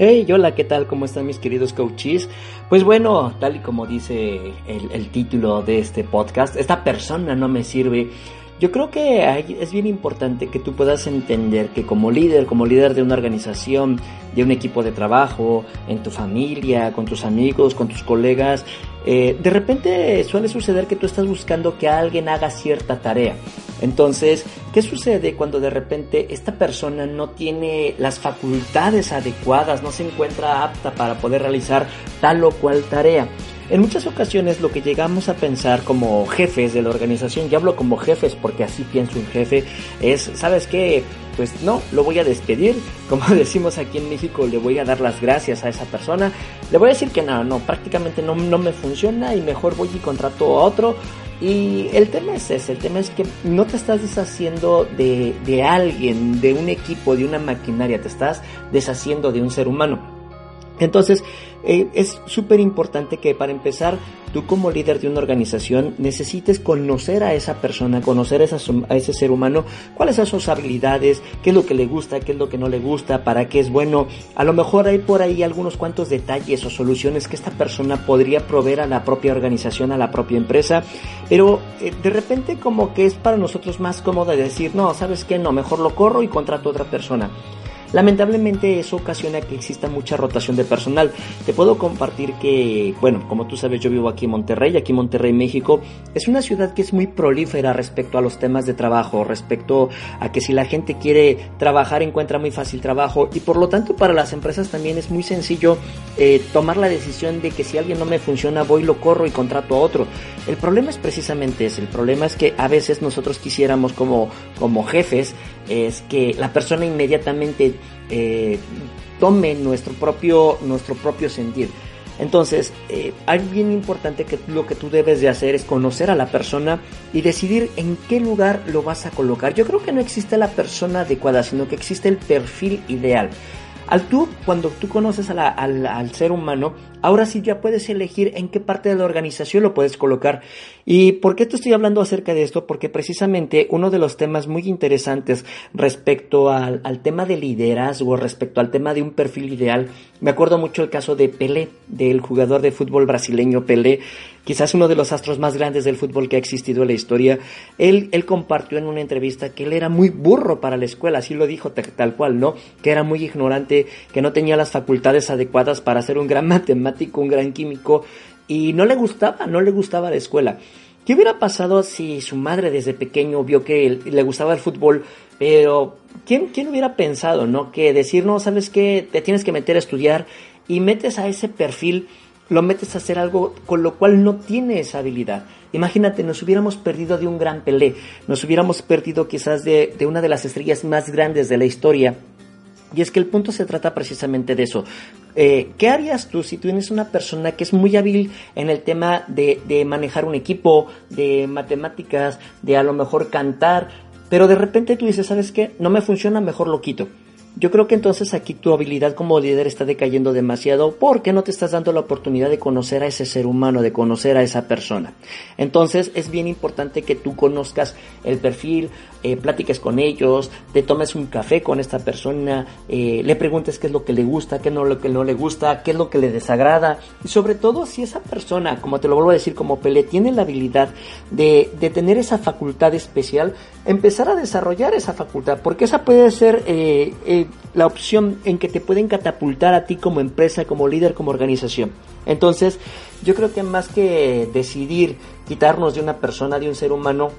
Hey, hola, ¿qué tal? ¿Cómo están mis queridos coaches? Pues bueno, tal y como dice el, título de este podcast, esta persona no me sirve. Yo creo que es bien importante que tú puedas entender que como líder, como líder de una organización, de un equipo de trabajo, en tu familia, con tus amigos, con tus colegas, eh, de repente suele suceder que tú estás buscando que alguien haga cierta tarea. Entonces, ¿qué sucede cuando de repente esta persona no tiene las facultades adecuadas, no se encuentra apta para poder realizar tal o cual tarea? En muchas ocasiones lo que llegamos a pensar como jefes de la organización, y hablo como jefes porque así pienso un jefe, es, ¿sabes qué? Pues no, lo voy a despedir, como decimos aquí en México, le voy a dar las gracias a esa persona, le voy a decir que no, no, prácticamente no, no me funciona y mejor voy y contrato a otro. Y el tema es ese, el tema es que no te estás deshaciendo de, de alguien, de un equipo, de una maquinaria, te estás deshaciendo de un ser humano. Entonces, eh, es súper importante que para empezar, tú como líder de una organización necesites conocer a esa persona, conocer a, a, ese ser humano, cuáles son sus habilidades, qué es lo que le gusta, qué es lo que no le gusta, para qué es bueno. A lo mejor hay por ahí algunos cuantos detalles o soluciones que esta persona podría proveer a la propia organización, a la propia empresa, pero eh, de repente como que es para nosotros más cómodo decir, no, sabes qué, no, mejor lo corro y contrato a otra persona. Lamentablemente eso ocasiona que exista mucha rotación de personal. Te puedo compartir que, bueno, como tú sabes, yo vivo aquí en Monterrey, aquí en Monterrey, México. Es una ciudad que es muy prolífera respecto a los temas de trabajo, respecto a que si la gente quiere trabajar encuentra muy fácil trabajo y por lo tanto para las empresas también es muy sencillo eh, tomar la decisión de que si alguien no me funciona voy, lo corro y contrato a otro. El problema es precisamente ese, el problema es que a veces nosotros quisiéramos como, como jefes es que la persona inmediatamente eh, tome nuestro propio, nuestro propio sentir. Entonces, eh, bien importante que lo que tú debes de hacer es conocer a la persona y decidir en qué lugar lo vas a colocar. Yo creo que no existe la persona adecuada, sino que existe el perfil ideal. Al tú, cuando tú conoces al, ser humano, ahora sí ya puedes elegir en qué parte de la organización lo puedes colocar. ¿Y por qué te estoy hablando acerca de esto? Porque precisamente uno de los temas muy interesantes respecto al, al tema de liderazgo, respecto al tema de un perfil ideal, me acuerdo mucho el caso de Pelé, del jugador de fútbol brasileño Pelé, quizás uno de los astros más grandes del fútbol que ha existido en la historia. Él, él compartió en una entrevista que él era muy burro para la escuela, así lo dijo tal cual, ¿no? Que era muy ignorante, que no tenía las facultades adecuadas para ser un gran matemático, un gran químico, y no le gustaba, no le gustaba la escuela. ¿Qué hubiera pasado si su madre desde pequeño vio que le gustaba el fútbol, pero ¿quién, ¿quién hubiera pensado, no? Que decir, no, sabes qué, te tienes que meter a estudiar y metes a ese perfil, lo metes a hacer algo con lo cual no tiene esa habilidad. Imagínate, nos hubiéramos perdido de un gran Pelé, nos hubiéramos perdido quizás de, de una de las estrellas más grandes de la historia y es que el punto se trata precisamente de eso. Eh, ¿Qué harías tú si tienes una persona que es muy hábil en el tema de, de manejar un equipo, de matemáticas, de a lo mejor cantar, pero de repente tú dices, ¿sabes qué? No me funciona, mejor lo quito. Yo creo que entonces aquí tu habilidad como líder está decayendo demasiado porque no te estás dando la oportunidad de conocer a ese ser humano, de conocer a esa persona. Entonces es bien importante que tú conozcas el perfil, eh, platiques con ellos, te tomes un café con esta persona, eh, le preguntes qué es lo que le gusta, qué no lo que no le gusta, qué es lo que le desagrada y sobre todo si esa persona, como te lo vuelvo a decir como Pelé, tiene la habilidad de, de tener esa facultad especial, empezar a desarrollar esa facultad, porque esa puede ser eh, eh la opción en que te pueden catapultar a ti como empresa, como líder, como organización. Entonces, yo creo que más que decidir quitarnos de una persona, de un ser humano,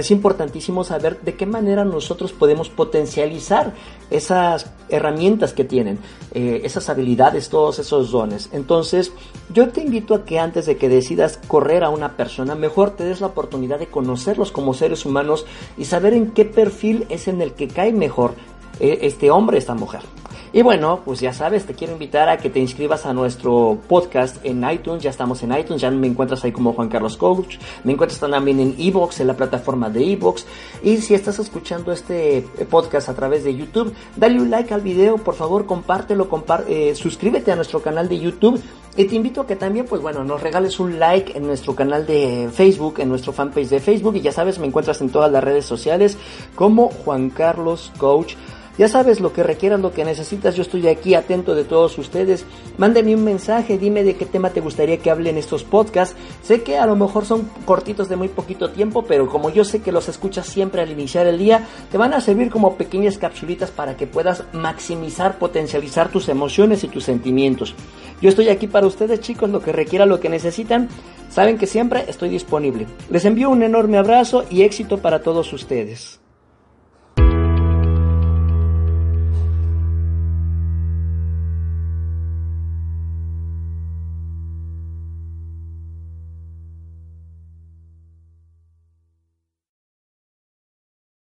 es importantísimo saber de qué manera nosotros podemos potencializar esas herramientas que tienen, eh, esas habilidades, todos esos dones. Entonces, yo te invito a que antes de que decidas correr a una persona, mejor te des la oportunidad de conocerlos como seres humanos y saber en qué perfil es en el que cae mejor este hombre, esta mujer. Y bueno, pues ya sabes, te quiero invitar a que te inscribas a nuestro podcast en iTunes. Ya estamos en iTunes, ya me encuentras ahí como Juan Carlos Coach. Me encuentras también en Evox, en la plataforma de Evox. Y si estás escuchando este podcast a través de YouTube, dale un like al video, por favor, compártelo, eh, suscríbete a nuestro canal de YouTube. Y te invito a que también, pues bueno, nos regales un like en nuestro canal de Facebook, en nuestro fanpage de Facebook. Y ya sabes, me encuentras en todas las redes sociales como Juan Carlos Coach Ya sabes lo que requieras, lo que necesitas, yo estoy aquí atento de todos ustedes. Mándeme un mensaje, dime de qué tema te gustaría que hable en estos podcasts. Sé que a lo mejor son cortitos de muy poquito tiempo, pero como yo sé que los escuchas siempre al iniciar el día, te van a servir como pequeñas capsulitas para que puedas maximizar, potencializar tus emociones y tus sentimientos. Yo estoy aquí para ustedes chicos, lo que requiera, lo que necesitan. Saben que siempre estoy disponible. Les envío un enorme abrazo y éxito para todos ustedes.